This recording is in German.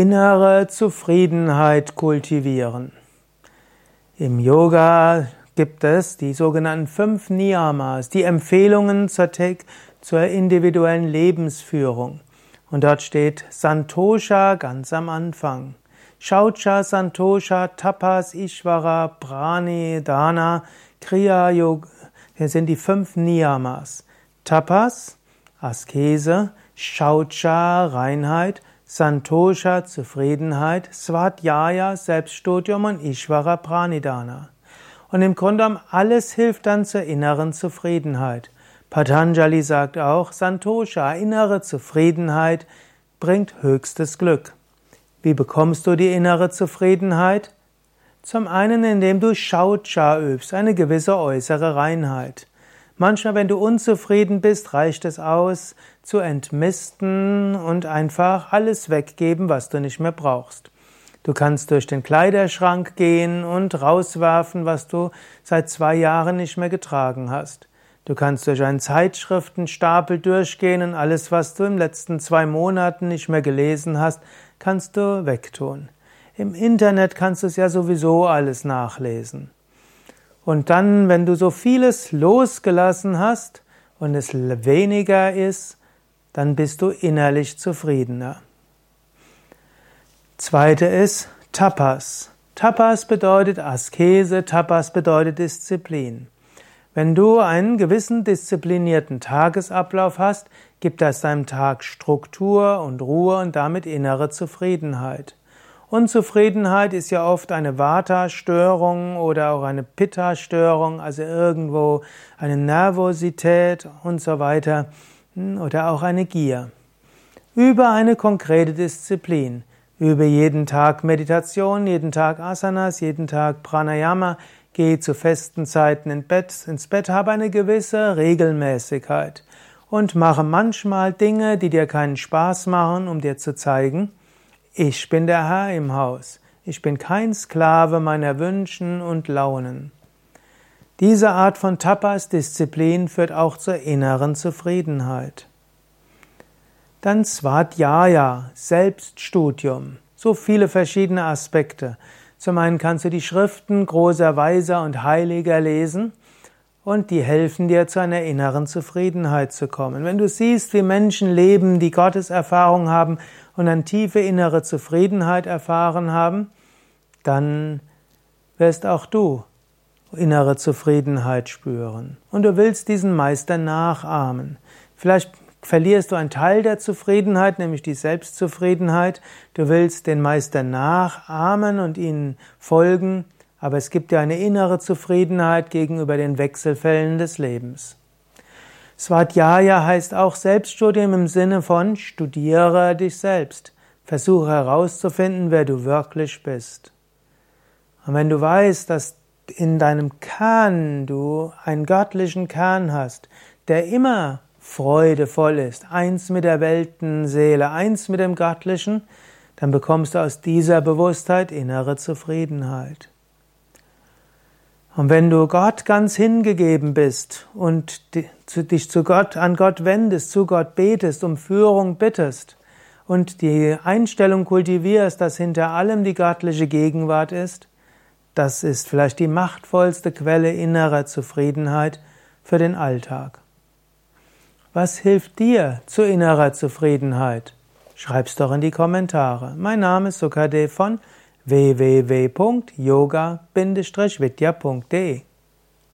innere Zufriedenheit kultivieren. Im Yoga gibt es die sogenannten fünf Niyamas, die Empfehlungen zur, zur individuellen Lebensführung. Und dort steht Santosha ganz am Anfang. Shaucha, Santosha, Tapas, Ishvara, Prani, Dana, Kriya, Yoga. Hier sind die fünf Niyamas. Tapas, Askese, Shaucha, Reinheit, Santosha, Zufriedenheit, Svadhyaya, Selbststudium und Ishvara Pranidhana. Und im Grunde genommen alles hilft dann zur inneren Zufriedenheit. Patanjali sagt auch, Santosha, innere Zufriedenheit, bringt höchstes Glück. Wie bekommst du die innere Zufriedenheit? Zum einen, indem du Shaucha übst, eine gewisse äußere Reinheit. Manchmal, wenn du unzufrieden bist, reicht es aus, zu entmisten und einfach alles weggeben, was du nicht mehr brauchst. Du kannst durch den Kleiderschrank gehen und rauswerfen, was du seit zwei Jahren nicht mehr getragen hast. Du kannst durch einen Zeitschriftenstapel durchgehen und alles, was du im letzten zwei Monaten nicht mehr gelesen hast, kannst du wegtun. Im Internet kannst du es ja sowieso alles nachlesen. Und dann, wenn du so vieles losgelassen hast und es weniger ist, dann bist du innerlich zufriedener. Zweite ist Tapas. Tapas bedeutet Askese, Tapas bedeutet Disziplin. Wenn du einen gewissen disziplinierten Tagesablauf hast, gibt das deinem Tag Struktur und Ruhe und damit innere Zufriedenheit. Unzufriedenheit ist ja oft eine Vata-Störung oder auch eine Pitta-Störung, also irgendwo eine Nervosität und so weiter hm, oder auch eine Gier. Über eine konkrete Disziplin. Übe jeden Tag Meditation, jeden Tag Asanas, jeden Tag Pranayama, geh zu festen Zeiten ins Bett, ins Bett, habe eine gewisse Regelmäßigkeit und mache manchmal Dinge, die dir keinen Spaß machen, um dir zu zeigen, ich bin der Herr im Haus. Ich bin kein Sklave meiner Wünschen und Launen. Diese Art von Tapas-Disziplin führt auch zur inneren Zufriedenheit. Dann Svadhyaya, Selbststudium. So viele verschiedene Aspekte. Zum einen kannst du die Schriften großer Weiser und Heiliger lesen und die helfen dir zu einer inneren Zufriedenheit zu kommen. Wenn du siehst, wie Menschen leben, die Gotteserfahrung haben und eine tiefe innere Zufriedenheit erfahren haben, dann wirst auch du innere Zufriedenheit spüren. Und du willst diesen Meister nachahmen. Vielleicht verlierst du einen Teil der Zufriedenheit, nämlich die Selbstzufriedenheit. Du willst den Meister nachahmen und ihnen folgen, aber es gibt ja eine innere Zufriedenheit gegenüber den Wechselfällen des Lebens. Svadhyaya heißt auch Selbststudium im Sinne von studiere dich selbst. Versuche herauszufinden, wer du wirklich bist. Und wenn du weißt, dass in deinem Kern du einen göttlichen Kern hast, der immer freudevoll ist, eins mit der Weltenseele, eins mit dem Göttlichen, dann bekommst du aus dieser Bewusstheit innere Zufriedenheit. Und wenn du Gott ganz hingegeben bist und dich zu Gott, an Gott wendest, zu Gott betest, um Führung bittest und die Einstellung kultivierst, dass hinter allem die göttliche Gegenwart ist, das ist vielleicht die machtvollste Quelle innerer Zufriedenheit für den Alltag. Was hilft dir zu innerer Zufriedenheit? Schreib's doch in die Kommentare. Mein Name ist Sukadev von www.yoga-vidya.de